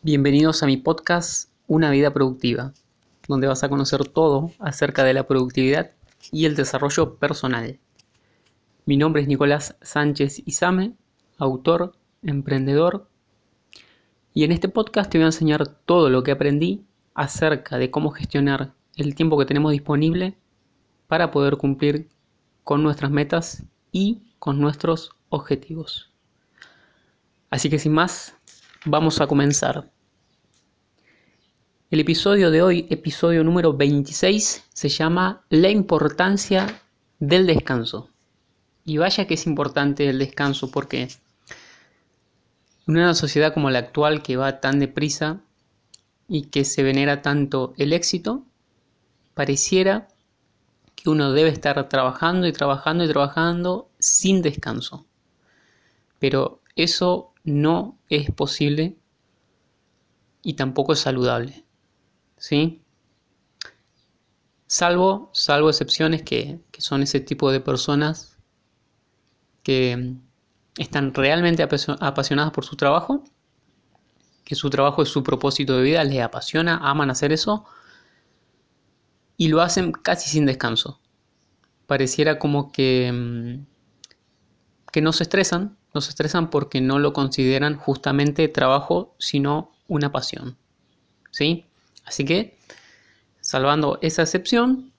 Bienvenidos a mi podcast Una vida productiva, donde vas a conocer todo acerca de la productividad y el desarrollo personal. Mi nombre es Nicolás Sánchez Izame, autor, emprendedor, y en este podcast te voy a enseñar todo lo que aprendí acerca de cómo gestionar el tiempo que tenemos disponible para poder cumplir con nuestras metas y con nuestros objetivos. Así que sin más, vamos a comenzar. El episodio de hoy, episodio número 26, se llama La importancia del descanso. Y vaya que es importante el descanso porque en una sociedad como la actual que va tan deprisa y que se venera tanto el éxito, pareciera que uno debe estar trabajando y trabajando y trabajando sin descanso. Pero eso no es posible y tampoco es saludable. ¿Sí? Salvo, salvo excepciones que, que son ese tipo de personas que están realmente apasionadas por su trabajo, que su trabajo es su propósito de vida, les apasiona, aman hacer eso y lo hacen casi sin descanso. Pareciera como que, mm, que no se estresan, se estresan porque no lo consideran justamente trabajo, sino una pasión. ¿Sí? Así que, salvando esa excepción,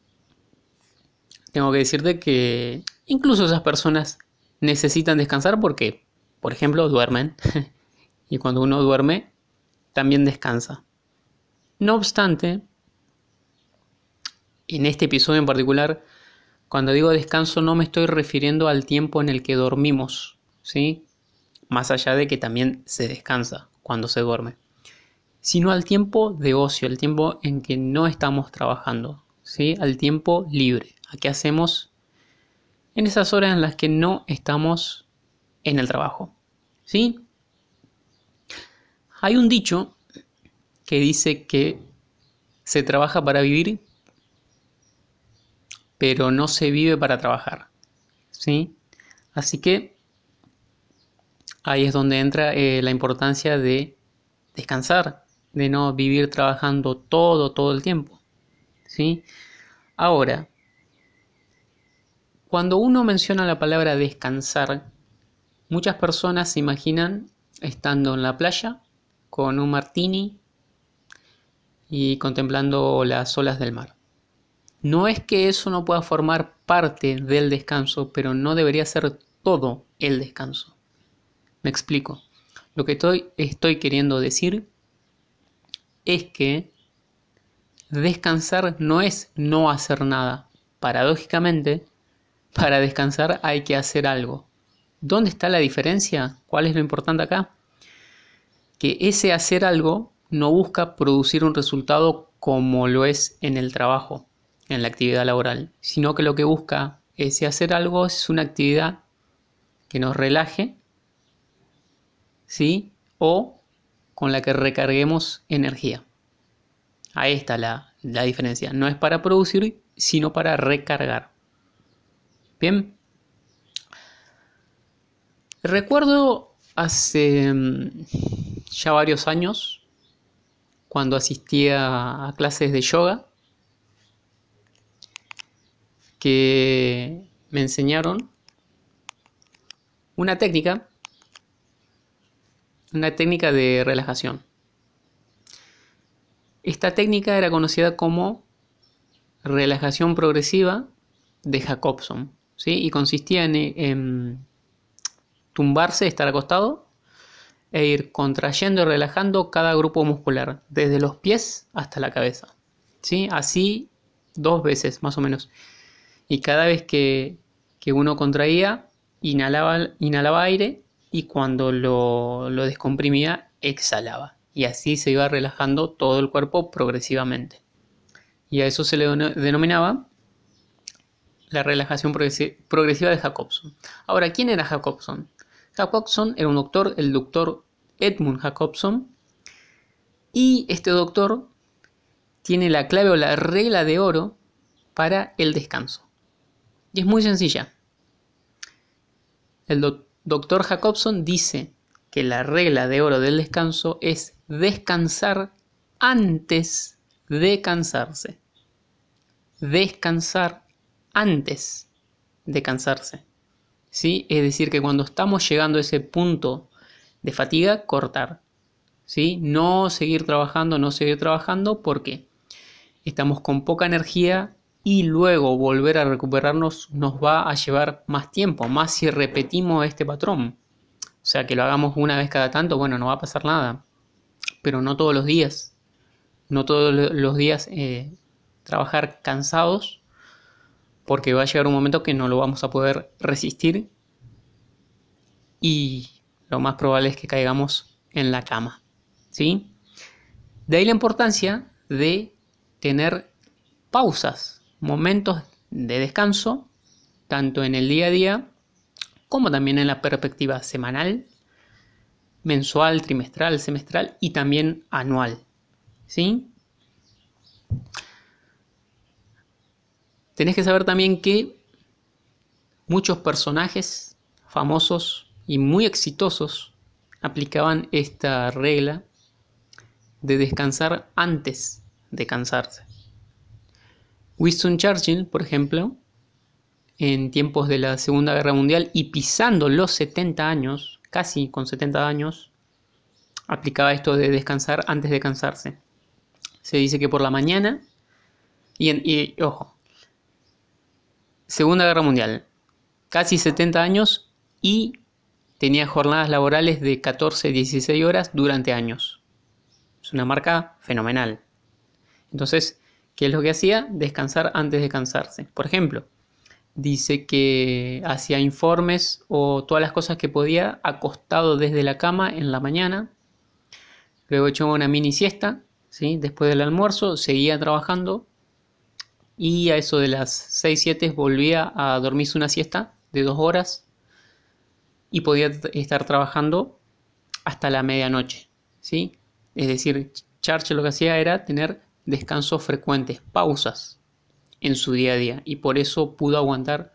tengo que decirte que incluso esas personas necesitan descansar porque, por ejemplo, duermen. y cuando uno duerme, también descansa. No obstante, en este episodio en particular, cuando digo descanso no me estoy refiriendo al tiempo en el que dormimos, ¿sí? Más allá de que también se descansa cuando se duerme, sino al tiempo de ocio, el tiempo en que no estamos trabajando, ¿sí? Al tiempo libre, a qué hacemos en esas horas en las que no estamos en el trabajo, ¿sí? Hay un dicho que dice que se trabaja para vivir pero no se vive para trabajar. ¿sí? Así que ahí es donde entra eh, la importancia de descansar, de no vivir trabajando todo, todo el tiempo. ¿sí? Ahora, cuando uno menciona la palabra descansar, muchas personas se imaginan estando en la playa con un martini y contemplando las olas del mar. No es que eso no pueda formar parte del descanso, pero no debería ser todo el descanso. Me explico. Lo que estoy, queriendo decir es que descansar no es no hacer nada. Paradójicamente, para descansar hay que hacer algo. ¿Dónde está la diferencia? ¿Cuál es lo importante acá? Que ese hacer algo no busca producir un resultado como lo es en el trabajo en la actividad laboral, sino que lo que busca es hacer algo es una actividad que nos relaje, ¿sí? O con la que recarguemos energía. Ahí está la, la diferencia. No es para producir, sino para recargar. Bien. Recuerdo hace mm, ya varios años, cuando asistía a clases de yoga, que me enseñaron una técnica, una técnica de relajación. Esta técnica era conocida como relajación progresiva de Jacobson, ¿sí? y consistía en, tumbarse, estar acostado e ir contrayendo y relajando cada grupo muscular, desde los pies hasta la cabeza. ¿sí? Así dos veces más o menos y cada vez que, uno contraía, inhalaba, inhalaba aire y cuando lo, descomprimía, exhalaba. Y así se iba relajando todo el cuerpo progresivamente. Y a eso se le denominaba la relajación progresiva de Jacobson. Ahora, ¿quién era Jacobson? Jacobson era un doctor, el doctor Edmund Jacobson, y este doctor tiene la clave o la regla de oro para el descanso. Y es muy sencilla. El doctor Jacobson dice que la regla de oro del descanso es descansar antes de cansarse. Descansar antes de cansarse. ¿Sí? Es decir, que cuando estamos llegando a ese punto de fatiga, cortar. ¿Sí? No seguir trabajando, no seguir trabajando porque estamos con poca energía y luego volver a recuperarnos nos va a llevar más tiempo, más si repetimos este patrón. O sea, que lo hagamos una vez cada tanto, bueno, no va a pasar nada, pero no todos los días. No todos los días eh, trabajar cansados, porque va a llegar un momento que no lo vamos a poder resistir y lo más probable es que caigamos en la cama. ¿sí? De ahí la importancia de tener pausas, momentos de descanso, tanto en el día a día como también en la perspectiva semanal, mensual, trimestral, semestral y también anual. ¿Sí? Tenés que saber también que muchos personajes famosos y muy exitosos aplicaban esta regla de descansar antes de cansarse. Winston Churchill, por ejemplo, en tiempos de la Segunda Guerra Mundial y pisando los 70 años, casi con 70 años, aplicaba esto de descansar antes de cansarse. Se dice que por la mañana, y, y ojo, Segunda Guerra Mundial, casi 70 años y tenía jornadas laborales de 14-16 horas durante años. Es una marca fenomenal. Entonces, ¿qué es lo que hacía? Descansar antes de cansarse. Por ejemplo, dice que hacía informes o todas las cosas que podía acostado desde la cama en la mañana. Luego echaba una mini siesta, ¿sí? después del almuerzo, seguía trabajando y a eso de las 6-7 volvía a dormirse una siesta de dos horas y podía estar trabajando hasta la medianoche. ¿sí? Es decir, Churchill lo que hacía era tener descansos frecuentes, pausas en su día a día y por eso pudo aguantar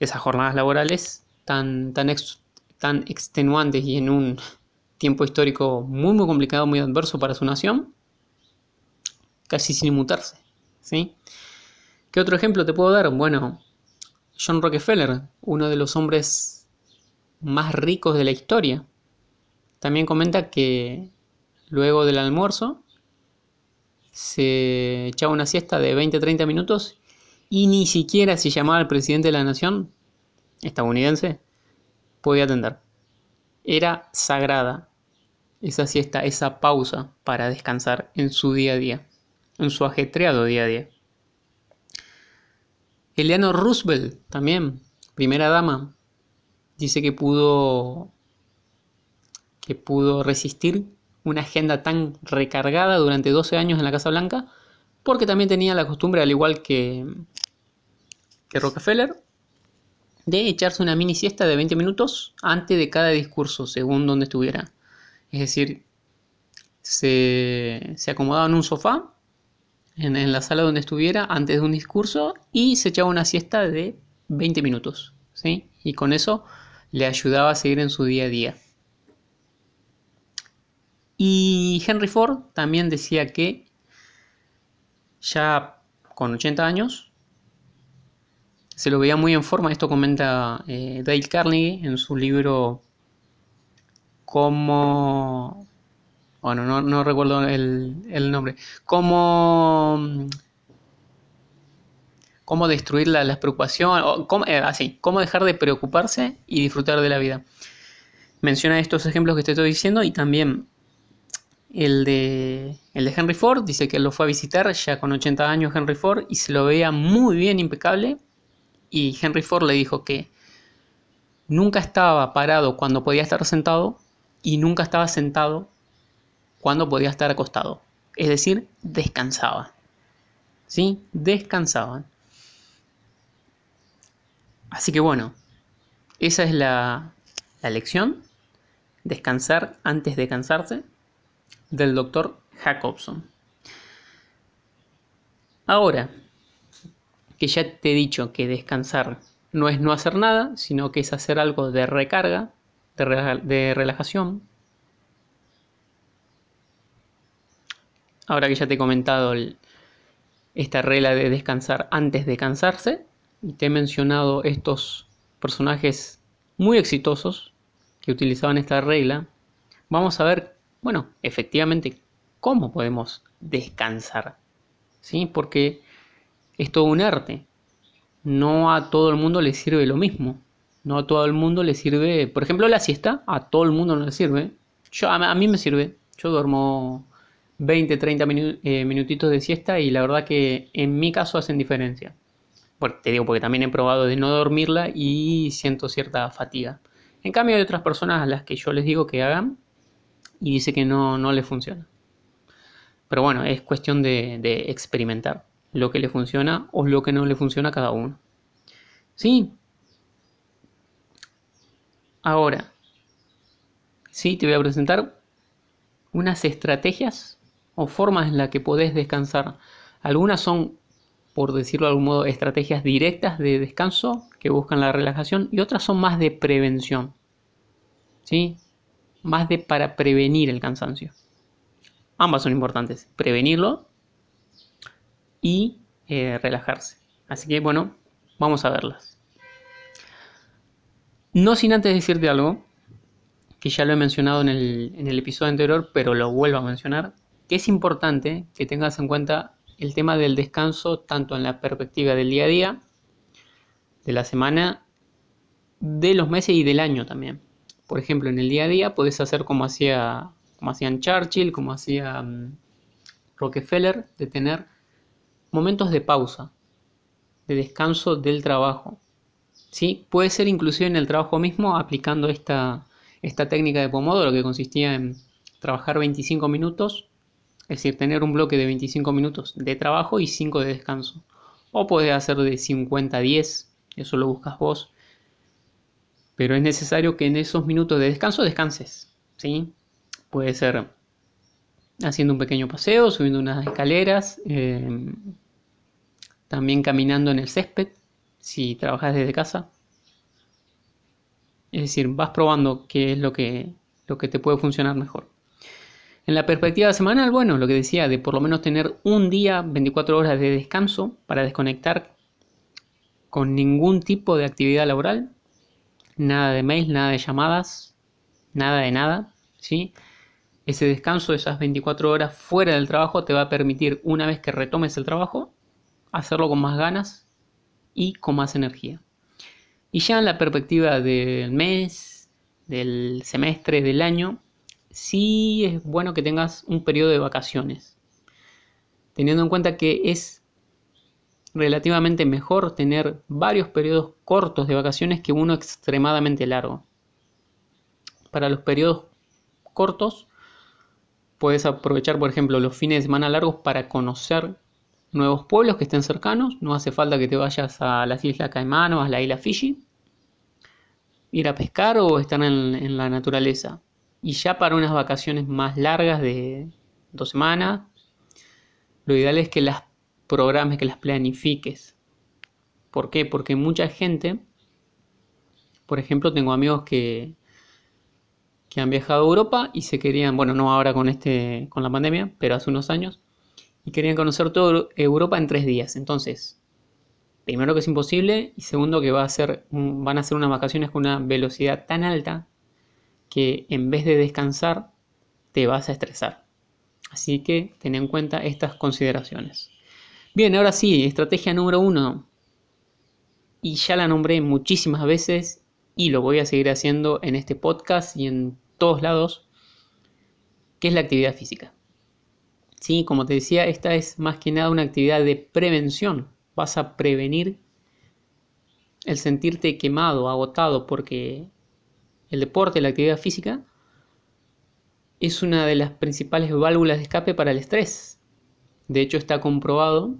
esas jornadas laborales tan, tan, tan extenuantes y en un tiempo histórico muy muy complicado, muy adverso para su nación, casi sin mutarse. ¿sí? ¿Qué otro ejemplo te puedo dar? Bueno, John Rockefeller, uno de los hombres más ricos de la historia, también comenta que luego del almuerzo se echaba una siesta de 20-30 minutos y ni siquiera si llamaba al presidente de la nación estadounidense podía atender. Era sagrada esa siesta, esa pausa para descansar en su día a día, en su ajetreado día a día. Eleanor Roosevelt también, primera dama, dice que pudo que pudo resistir una agenda tan recargada durante 12 años en la Casa Blanca, porque también tenía la costumbre, al igual que, que Rockefeller, de echarse una mini siesta de 20 minutos antes de cada discurso, según donde estuviera. Es decir, se, se acomodaba en un sofá, en, la sala donde estuviera, antes de un discurso, y se echaba una siesta de 20 minutos. ¿sí? Y con eso le ayudaba a seguir en su día a día. Y Henry Ford también decía que ya con 80 años se lo veía muy en forma. Esto comenta eh, Dale Carnegie en su libro Cómo... Bueno, no, no recuerdo el, el, nombre. Cómo... Cómo destruir la, las preocupaciones. Eh, así, cómo dejar de preocuparse y disfrutar de la vida. Menciona estos ejemplos que te estoy diciendo y también el de, Henry Ford dice que lo fue a visitar ya con 80 años Henry Ford y se lo veía muy bien, impecable. Y Henry Ford le dijo que nunca estaba parado cuando podía estar sentado y nunca estaba sentado cuando podía estar acostado. Es decir, descansaba. ¿Sí? Descansaban. Así que bueno, esa es la lección. Descansar antes de cansarse del doctor Jacobson. Ahora que ya te he dicho que descansar no es no hacer nada, sino que es hacer algo de recarga, de, relajación. Ahora que ya te he comentado esta regla de descansar antes de cansarse, y te he mencionado estos personajes muy exitosos que utilizaban esta regla, vamos a ver, bueno, efectivamente, cómo podemos descansar. ¿Sí? Porque es todo un arte. No a todo el mundo le sirve lo mismo. No a todo el mundo le sirve, por ejemplo, la siesta, a todo el mundo no le sirve. Yo, a, mí me sirve. Yo duermo 20, 30 eh, minutitos de siesta y la verdad que en mi caso hacen diferencia. Te digo porque también he probado de no dormirla y siento cierta fatiga. En cambio hay otras personas a las que yo les digo que hagan y dice que no, no les funciona. Pero bueno, es cuestión de, de experimentar lo que le funciona o lo que no le funciona a cada uno. Sí, Ahora, sí, te voy a presentar unas estrategias o formas en las que podés descansar. Algunas son, por decirlo de algún modo, estrategias directas de descanso que buscan la relajación y otras son más de prevención. ¿Sí? Más de para prevenir el cansancio. Ambas son importantes, prevenirlo y eh, relajarse. Así que bueno, vamos a verlas. No sin antes decirte algo, que ya lo he mencionado en el, episodio anterior, pero lo vuelvo a mencionar, que es importante que tengas en cuenta el tema del descanso tanto en la perspectiva del día a día, de la semana, de los meses y del año también. Por ejemplo, en el día a día puedes hacer como hacía como hacían Churchill, como hacía mm, Rockefeller, de tener momentos de pausa, de descanso del trabajo. ¿sí? Puede ser inclusive en el trabajo mismo aplicando esta, esta técnica de Pomodoro que consistía en trabajar 25 minutos, es decir, tener un bloque de 25 minutos de trabajo y 5 de descanso. O puedes hacer de 50 a 10, eso lo buscas vos. Pero es necesario que en esos minutos de descanso descanses. ¿sí? Puede ser haciendo un pequeño paseo, subiendo unas escaleras, eh, también caminando en el césped, si trabajas desde casa. Es decir, vas probando qué es lo que, lo que te puede funcionar mejor. En la perspectiva semanal, bueno, lo que decía, de por lo menos tener un día, 24 horas de descanso para desconectar con ningún tipo de actividad laboral, nada de mails, nada de llamadas, nada de nada, ¿sí? Ese descanso, esas 24 horas fuera del trabajo, te va a permitir, una vez que retomes el trabajo, hacerlo con más ganas y con más energía. Y ya en la perspectiva del mes, del semestre, del año, sí es bueno que tengas un periodo de vacaciones. Teniendo en cuenta que es relativamente mejor tener varios periodos cortos de vacaciones que uno extremadamente largo. Para los periodos cortos puedes aprovechar, por ejemplo, los fines de semana largos para conocer nuevos pueblos que estén cercanos. No hace falta que te vayas a las Islas Caimán o a la isla Fiji. Ir a pescar o estar en, la naturaleza. Y ya para unas vacaciones más largas de dos semanas, lo ideal es que las programes, que las planifiques. ¿Por qué? Porque mucha gente, por ejemplo, tengo amigos que, que han viajado a Europa y se querían, bueno, no ahora con este, con la pandemia, pero hace unos años, y querían conocer toda Europa en tres días. Entonces, primero que es imposible y segundo que va a ser, van a ser unas vacaciones con una velocidad tan alta que en vez de descansar te vas a estresar. Así que ten en cuenta estas consideraciones. Bien, ahora sí, estrategia número uno. Y ya la nombré muchísimas veces y lo voy a seguir haciendo en este podcast y en todos lados, que es la actividad física. ¿sí? Como te decía, esta es más que nada una actividad de prevención. Vas a prevenir el sentirte quemado, agotado, porque el deporte, la actividad física, es una de las principales válvulas de escape para el estrés. De hecho, está comprobado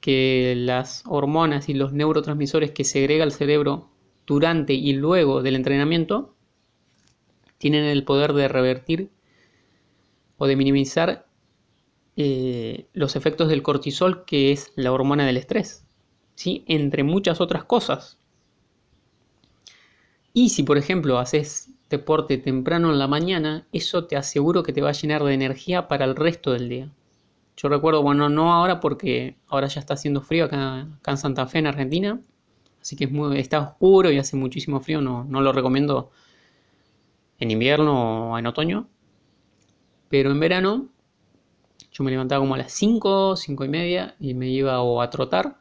que las hormonas y los neurotransmisores que segrega el cerebro durante y luego del entrenamiento tienen el poder de revertir o de minimizar eh, los efectos del cortisol, que es la hormona del estrés, entre muchas otras cosas. Y si, por ejemplo, haces deporte temprano en la mañana, eso te aseguro que te va a llenar de energía para el resto del día. Yo recuerdo, bueno, no ahora porque ahora ya está haciendo frío acá, en Santa Fe, en Argentina. Así que está oscuro y hace muchísimo frío. No, no lo recomiendo en invierno o en otoño. Pero en verano yo me levantaba como a las 5, 5 y media y me iba o a trotar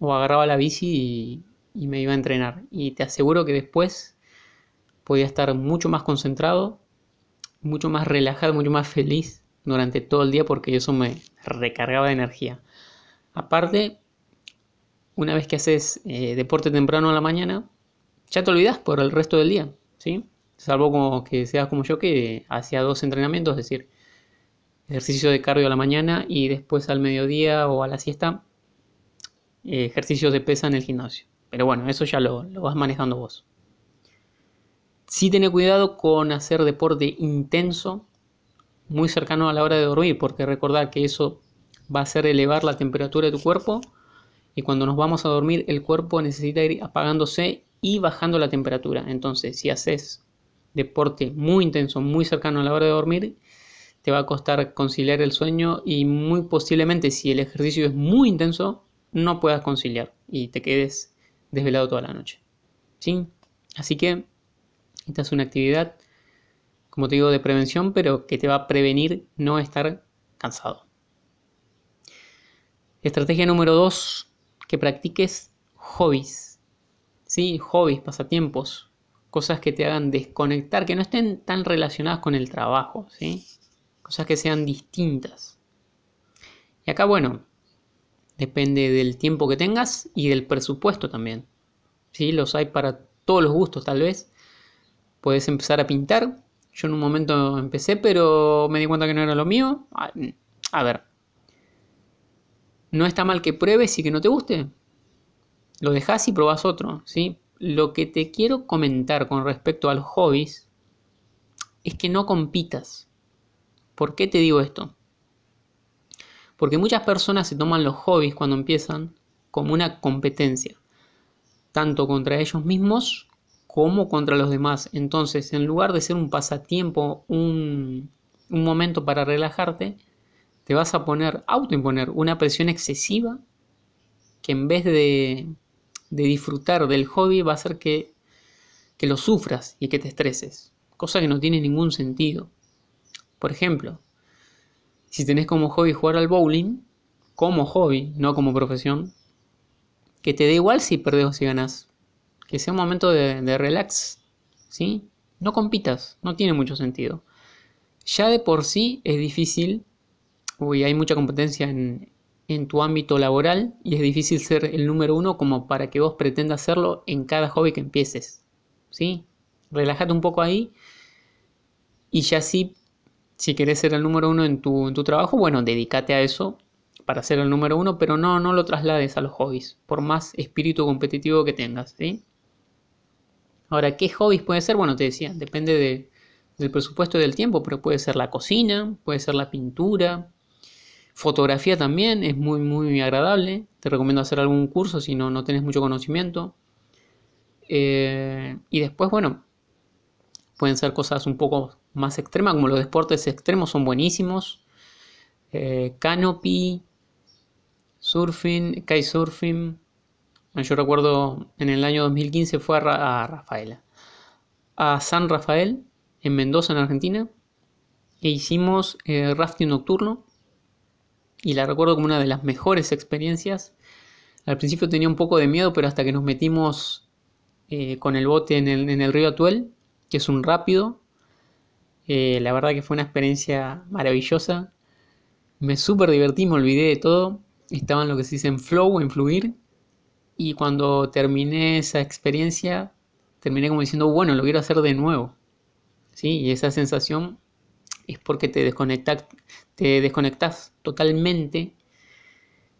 o agarraba la bici y me iba a entrenar. Y te aseguro que después podía estar mucho más concentrado, mucho más relajado, mucho más feliz durante todo el día porque eso me recargaba de energía. Aparte, una vez que haces eh, deporte temprano a la mañana, ya te olvidas por el resto del día, ¿sí? Salvo como que seas como yo que hacía dos entrenamientos, es decir, ejercicio de cardio a la mañana y después al mediodía o a la siesta, eh, ejercicios de pesa en el gimnasio. Pero bueno, eso ya lo, lo vas manejando vos. Sí tener cuidado con hacer deporte intenso muy cercano a la hora de dormir, porque recordar que eso va a hacer elevar la temperatura de tu cuerpo y cuando nos vamos a dormir el cuerpo necesita ir apagándose y bajando la temperatura. Entonces, si haces deporte muy intenso, muy cercano a la hora de dormir, te va a costar conciliar el sueño y muy posiblemente si el ejercicio es muy intenso, no puedas conciliar y te quedes desvelado toda la noche. ¿Sí? Así que esta es una actividad como te digo, de prevención, pero que te va a prevenir no estar cansado. Estrategia número dos, que practiques hobbies. ¿Sí? Hobbies, pasatiempos, cosas que te hagan desconectar, que no estén tan relacionadas con el trabajo, ¿sí? Cosas que sean distintas. Y acá, bueno, depende del tiempo que tengas y del presupuesto también. ¿Sí? Los hay para todos los gustos, tal vez. Puedes empezar a pintar, yo en un momento empecé, pero me di cuenta que no era lo mío. A ver. No está mal que pruebes y que no te guste. Lo dejas y probas otro, ¿sí? Lo que te quiero comentar con respecto a los hobbies es que no compitas. ¿Por qué te digo esto? Porque muchas personas se toman los hobbies cuando empiezan como una competencia, tanto contra ellos mismos como contra los demás. Entonces, en lugar de ser un pasatiempo, un, momento para relajarte, te vas a poner, autoimponer una presión excesiva que en vez de, disfrutar del hobby va a hacer que, que lo sufras y que te estreses. Cosa que no tiene ningún sentido. Por ejemplo, si tenés como hobby jugar al bowling, como hobby, no como profesión, que te dé igual si perdés o si ganas que sea un momento de, relax, ¿sí? No compitas, no tiene mucho sentido. Ya de por sí es difícil, uy, hay mucha competencia en, tu ámbito laboral y es difícil ser el número uno como para que vos pretendas hacerlo en cada hobby que empieces, ¿sí? Relájate un poco ahí y ya sí, si querés ser el número uno en tu, en tu trabajo, bueno, dedícate a eso para ser el número uno, pero no, no lo traslades a los hobbies, por más espíritu competitivo que tengas, ¿sí? Ahora, ¿qué hobbies puede ser? Bueno, te decía, depende del presupuesto y del tiempo, pero puede ser la cocina, puede ser la pintura, fotografía también, es muy, muy agradable. Te recomiendo hacer algún curso si no, no tenés mucho conocimiento. Eh, y después, bueno, pueden ser cosas un poco más extremas, como los deportes extremos son buenísimos. Eh, canopy, surfing, kitesurfing, yo recuerdo en el año 2015 fue a, Rafaela, a San Rafael, en Mendoza, en Argentina, e hicimos eh, rafting nocturno y la recuerdo como una de las mejores experiencias. Al principio tenía un poco de miedo, pero hasta que nos metimos eh, con el bote en el, río Atuel, que es un rápido, eh, la verdad que fue una experiencia maravillosa. Me súper divertí, me olvidé de todo. Estaba en lo que se dice en flow, en fluir. Y cuando terminé esa experiencia, terminé como diciendo, bueno, lo quiero hacer de nuevo. ¿Sí? Y esa sensación es porque te desconectas, te desconectas totalmente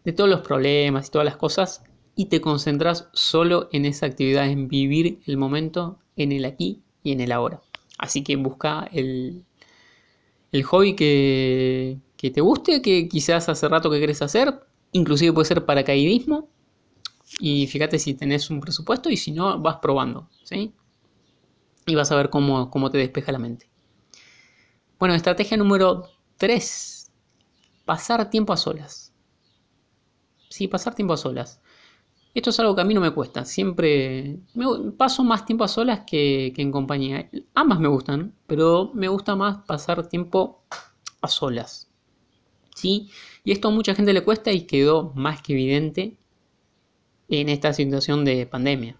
de todos los problemas y todas las cosas y te concentras solo en esa actividad, en vivir el momento, en el aquí y en el ahora. Así que busca el, el hobby que, que te guste, que quizás hace rato que quieres hacer, inclusive puede ser paracaidismo y fíjate si tenés un presupuesto y si no, vas probando, ¿sí? y vas a ver cómo, cómo te despeja la mente. Bueno, estrategia número 3. Pasar tiempo a solas. Sí, pasar tiempo a solas. Esto es algo que a mí no me cuesta. Siempre paso más tiempo a solas que, que en compañía. Ambas me gustan, pero me gusta más pasar tiempo a solas. ¿Sí? Y esto a mucha gente le cuesta y quedó más que evidente en esta situación de pandemia.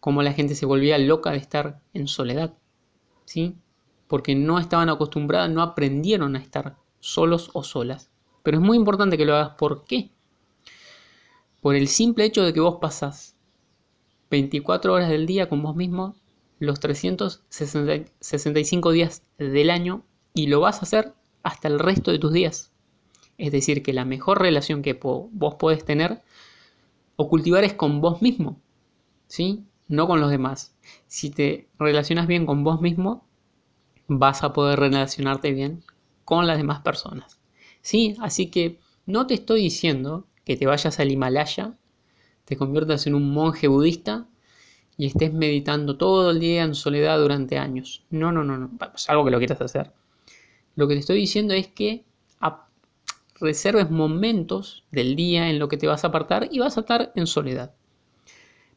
Como la gente se volvía loca de estar en soledad. ¿Sí? Porque no estaban acostumbradas, no aprendieron a estar solos o solas. Pero es muy importante que lo hagas. ¿Por qué? Por el simple hecho de que vos pasás 24 horas del día con vos mismo, los 365 días del año, y lo vas a hacer hasta el resto de tus días. Es decir, que la mejor relación que vos podés tener o cultivar es con vos mismo, ¿sí? No con los demás. Si te relacionas bien con vos mismo, vas a poder relacionarte bien con las demás personas. ¿Sí? Así que no te estoy diciendo que te vayas al Himalaya, te conviertas en un monje budista y estés meditando todo el día en soledad durante años. No, no, no, no. Es algo que lo quieras hacer. Lo que te estoy diciendo es que reserves momentos del día en lo que te vas a apartar y vas a estar en soledad.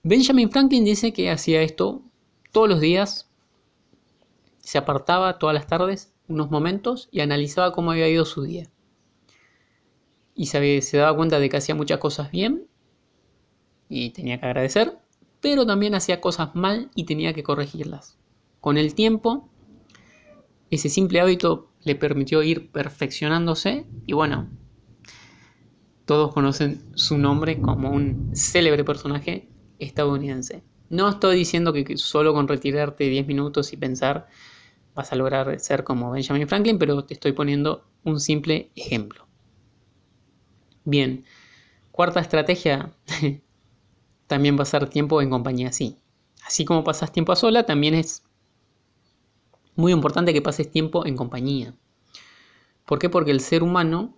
Benjamin Franklin dice que hacía esto todos los días, se apartaba todas las tardes unos momentos y analizaba cómo había ido su día. Y se, se daba cuenta de que hacía muchas cosas bien y tenía que agradecer, pero también hacía cosas mal y tenía que corregirlas. Con el tiempo, ese simple hábito le permitió ir perfeccionándose y bueno, todos conocen su nombre como un célebre personaje estadounidense. No estoy diciendo que solo con retirarte 10 minutos y pensar vas a lograr ser como Benjamin Franklin, pero te estoy poniendo un simple ejemplo. Bien, cuarta estrategia, también pasar tiempo en compañía, sí. Así como pasas tiempo a sola, también es muy importante que pases tiempo en compañía. ¿Por qué? Porque el ser humano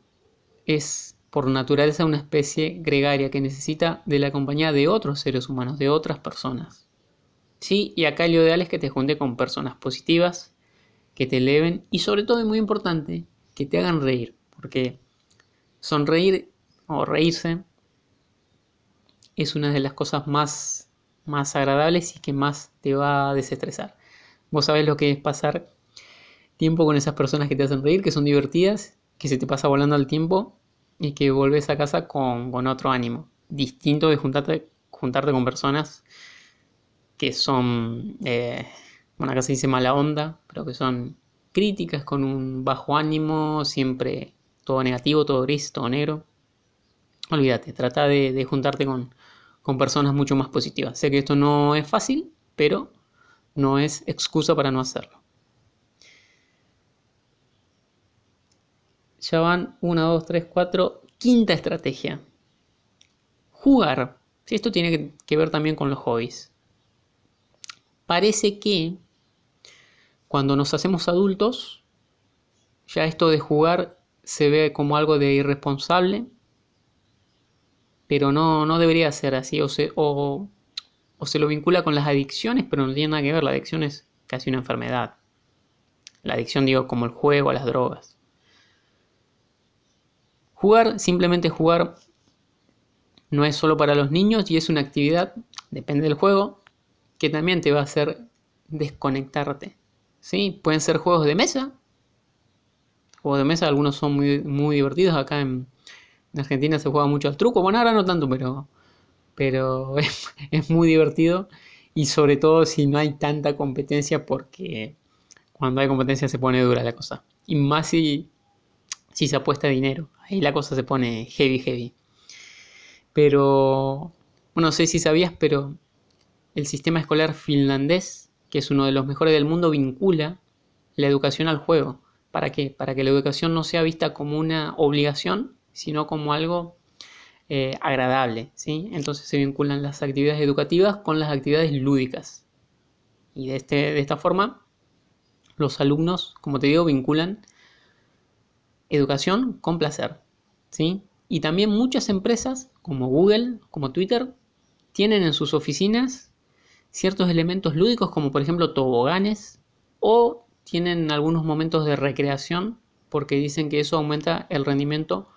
es por naturaleza una especie gregaria que necesita de la compañía de otros seres humanos, de otras personas. Sí, y acá lo ideal es que te junte con personas positivas, que te eleven y sobre todo, y muy importante, que te hagan reír. Porque sonreír o reírse es una de las cosas más, más agradables y que más te va a desestresar. Vos sabés lo que es pasar tiempo con esas personas que te hacen reír, que son divertidas, que se te pasa volando al tiempo y que volvés a casa con, otro ánimo. Distinto de juntarte, juntarte con personas que son, eh, bueno, acá se dice mala onda, pero que son críticas, con un bajo ánimo, siempre todo negativo, todo gris, todo negro. Olvídate, trata de, juntarte con, con personas mucho más positivas. Sé que esto no es fácil, pero no es excusa para no hacerlo. Ya van 1, 2, 3, 4. Quinta estrategia. Jugar. Esto tiene que ver también con los hobbies. Parece que cuando nos hacemos adultos, ya esto de jugar se ve como algo de irresponsable, pero no, no debería ser así. O, o se lo vincula con las adicciones, pero no tiene nada que ver. La adicción es casi una enfermedad. La adicción, digo, como el juego, a las drogas. Jugar, simplemente jugar, no es solo para los niños y es una actividad, depende del juego, que también te va a hacer desconectarte. ¿sí? Pueden ser juegos de mesa. Juegos de mesa, algunos son muy, muy divertidos. Acá en, Argentina se juega mucho al truco. Bueno, ahora no tanto, pero pero es, muy divertido y sobre todo si no hay tanta competencia porque cuando hay competencia se pone dura la cosa. Y más si, si se apuesta dinero, ahí la cosa se pone heavy, heavy. Pero, bueno, no sé si sabías, pero el sistema escolar finlandés, que es uno de los mejores del mundo, vincula la educación al juego. ¿Para qué? Para que la educación no sea vista como una obligación, sino como algo eh, agradable. ¿sí? Entonces se vinculan las actividades educativas con las actividades lúdicas. Y de, este, de esta forma, los alumnos, como te digo, vinculan educación con placer. ¿sí? Y también muchas empresas, como Google, como Twitter, tienen en sus oficinas ciertos elementos lúdicos como por ejemplo toboganes o tienen algunos momentos de recreación porque dicen que eso aumenta el rendimiento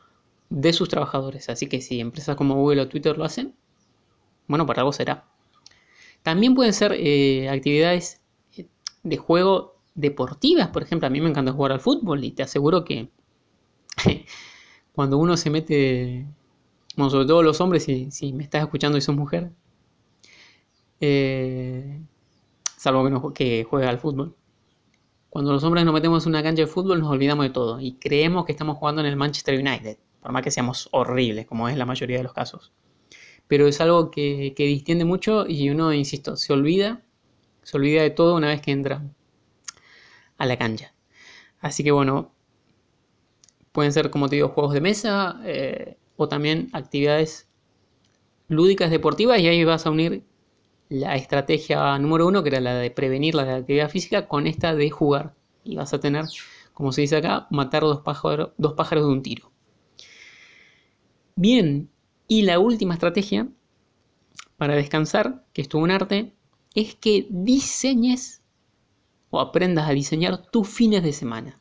de sus trabajadores. Así que si empresas como Google o Twitter lo hacen, bueno, para algo será. También pueden ser eh, actividades de juego deportivas, por ejemplo, a mí me encanta jugar al fútbol y te aseguro que cuando uno se mete, bueno, sobre todo los hombres, si, me estás escuchando y sos mujer, eh, salvo que, no, que al fútbol. Cuando los hombres nos metemos en una cancha de fútbol nos olvidamos de todo y creemos que estamos jugando en el Manchester United, por más que seamos horribles, como es la mayoría de los casos. Pero es algo que, que distiende mucho y uno, insisto, se olvida, se olvida de todo una vez que entra a la cancha. Así que bueno, pueden ser, como te digo, juegos de mesa eh, o también actividades lúdicas deportivas y ahí vas a unir la estrategia número uno, que era la de prevenir la actividad física, con esta de jugar. Y vas a tener, como se dice acá, matar dos pájaros, dos pájaros de un tiro. Bien, y la última estrategia para descansar, que es todo un arte, es que diseñes o aprendas a diseñar tus fines de semana.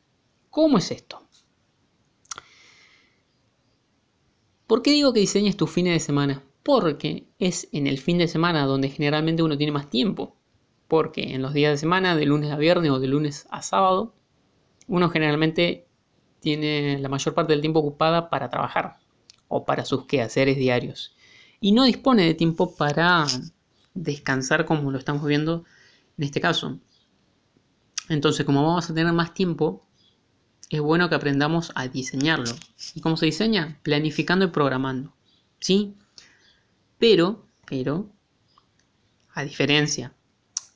¿Cómo es esto? ¿Por qué digo que diseñes tus fines de semana? Porque es en el fin de semana donde generalmente uno tiene más tiempo. Porque en los días de semana, de lunes a viernes o de lunes a sábado, uno generalmente tiene la mayor parte del tiempo ocupada para trabajar o para sus quehaceres diarios. Y no dispone de tiempo para descansar como lo estamos viendo en este caso. Entonces, como vamos a tener más tiempo, es bueno que aprendamos a diseñarlo. ¿Y cómo se diseña? Planificando y programando. ¿Sí? Pero, pero, a diferencia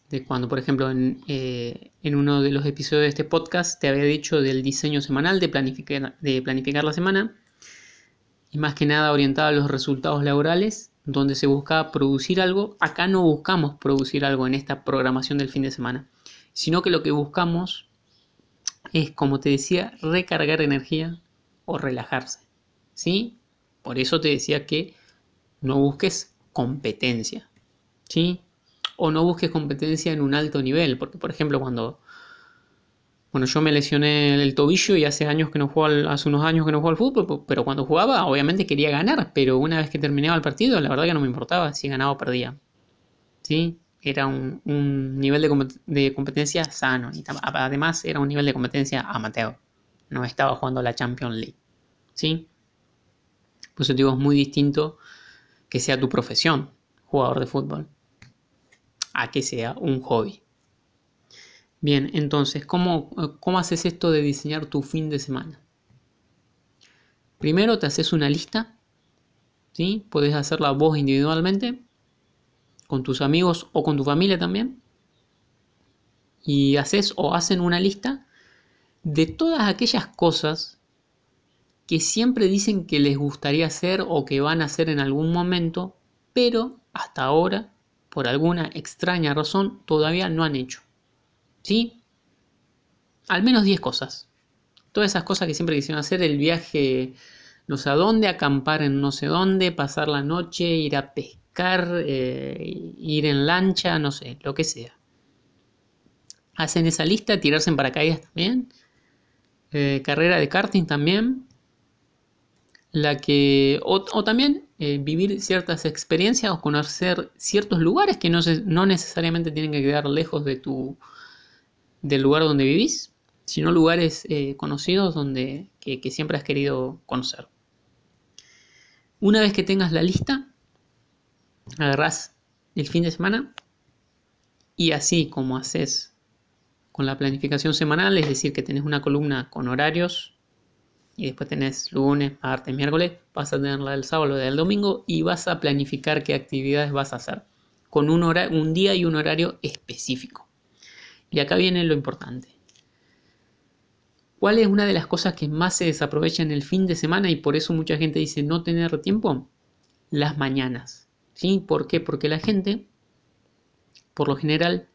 de cuando, por ejemplo, en, eh, en, uno de los episodios de este podcast te había dicho del diseño semanal, de planificar, de planificar la semana, y más que nada orientado a los resultados laborales, donde se buscaba producir algo, acá no buscamos producir algo en esta programación del fin de semana, sino que lo que buscamos es, como te decía, recargar energía o relajarse. ¿Sí? Por eso te decía que no busques competencia. ¿Sí? O no busques competencia en un alto nivel, porque por ejemplo cuando bueno, yo me lesioné el tobillo y hace años que no juego hace unos años que no juego al fútbol, pero cuando jugaba obviamente quería ganar, pero una vez que terminaba el partido, la verdad que no me importaba si ganaba o perdía. ¿Sí? Era un, nivel de, competencia sano y además era un nivel de competencia amateur. No estaba jugando la Champions League. ¿Sí? Por eso digo, es muy distinto que sea tu profesión, jugador de fútbol, a que sea un hobby. Bien, entonces, ¿cómo, ¿cómo haces esto de diseñar tu fin de semana? Primero te haces una lista, ¿sí? Puedes hacerla vos individualmente, con tus amigos o con tu familia también. Y haces o hacen una lista de todas aquellas cosas que siempre dicen que les gustaría hacer o que van a hacer en algún momento, pero hasta ahora, por alguna extraña razón, todavía no han hecho. ¿Sí? Al menos 10 cosas. Todas esas cosas que siempre quisieron hacer, el viaje no sé a dónde, acampar en no sé dónde, pasar la noche, ir a pescar, eh, ir en lancha, no sé, lo que sea. Hacen esa lista, tirarse en paracaídas también, eh, carrera de karting también, la que o, también eh, vivir ciertas experiencias o conocer ciertos lugares que no, no necesariamente tienen que quedar lejos de tu del lugar donde vivís, sino lugares eh, conocidos donde, que, siempre has querido conocer. Una vez que tengas la lista, agarrás el fin de semana y así como haces con la planificación semanal, es decir, que tenés una columna con horarios y después tenés lunes, martes, miércoles, vas a tener la del sábado, la del domingo y vas a planificar qué actividades vas a hacer con un, un día y un horario específico. Y acá viene lo importante. ¿Cuál es una de las cosas que más se desaprovecha en el fin de semana y por eso mucha gente dice no tener tiempo? Las mañanas. ¿Sí? ¿Por qué? Porque la gente, por lo general,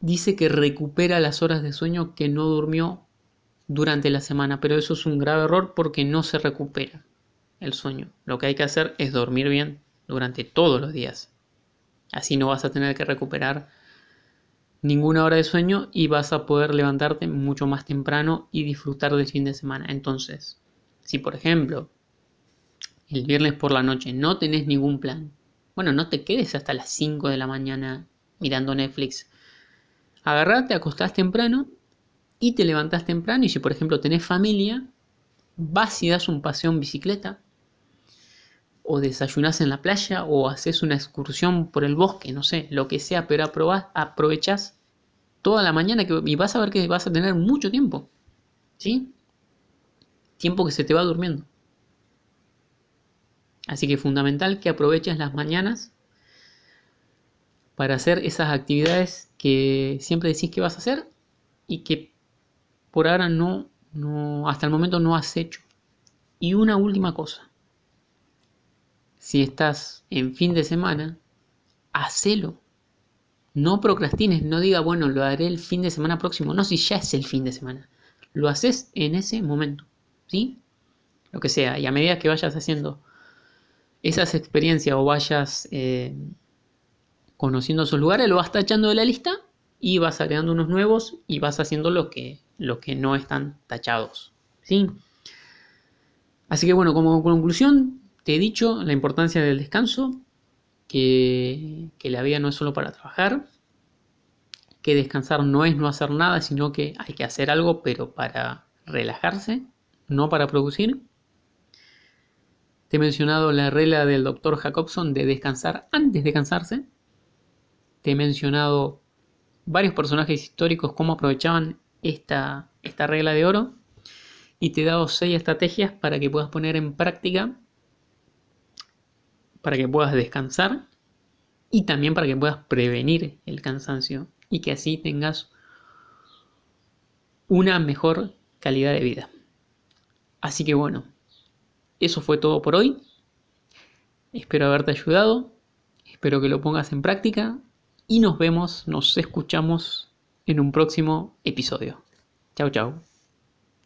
dice que recupera las horas de sueño que no durmió durante la semana, pero eso es un grave error porque no se recupera el sueño. Lo que hay que hacer es dormir bien durante todos los días. Así no vas a tener que recuperar ninguna hora de sueño y vas a poder levantarte mucho más temprano y disfrutar del fin de semana. Entonces, si por ejemplo el viernes por la noche no tenés ningún plan, bueno, no te quedes hasta las 5 de la mañana mirando Netflix. Agarrate, acostás temprano y te levantás temprano y si por ejemplo tenés familia, vas y das un paseo en bicicleta o desayunás en la playa o haces una excursión por el bosque, no sé, lo que sea, pero aprovechás toda la mañana que, y vas a ver que vas a tener mucho tiempo. ¿Sí? Tiempo que se te va durmiendo. Así que es fundamental que aproveches las mañanas para hacer esas actividades que siempre decís que vas a hacer y que por ahora no, no hasta el momento no has hecho. Y una última cosa si estás en fin de semana, hacelo. No procrastines, no diga, bueno, lo haré el fin de semana próximo. No, si ya es el fin de semana. Lo haces en ese momento. ¿Sí? Lo que sea. Y a medida que vayas haciendo esas experiencias o vayas eh, conociendo esos lugares, lo vas tachando de la lista y vas agregando unos nuevos y vas haciendo lo que, que no están tachados. ¿Sí? Así que bueno, como conclusión, te he dicho la importancia del descanso, que, la vida no es solo para trabajar, que descansar no es no hacer nada, sino que hay que hacer algo, pero para relajarse, no para producir. Te he mencionado la regla del doctor Jacobson de descansar antes de cansarse. Te he mencionado varios personajes históricos, cómo aprovechaban esta, esta regla de oro. Y te he dado seis estrategias para que puedas poner en práctica para que puedas descansar y también para que puedas prevenir el cansancio y que así tengas una mejor calidad de vida. Así que bueno, eso fue todo por hoy. Espero haberte ayudado, espero que lo pongas en práctica y nos vemos, nos escuchamos en un próximo episodio. Chao, chao.